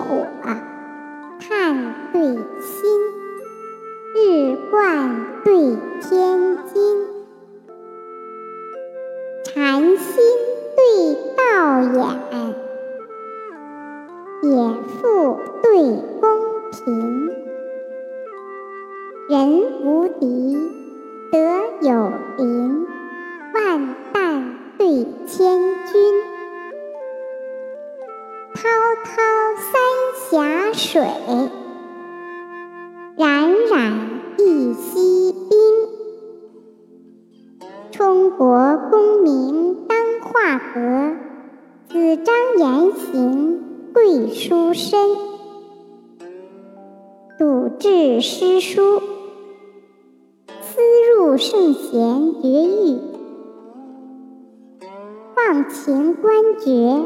火炭对薪，日冠对天金，禅心对道眼，野妇对公平，人无敌，德有灵，万旦对千军。滔滔峡水，冉冉一溪冰。充国功名当画阁，子张言行贵书身。笃志诗书，思入圣贤绝域。忘情官爵。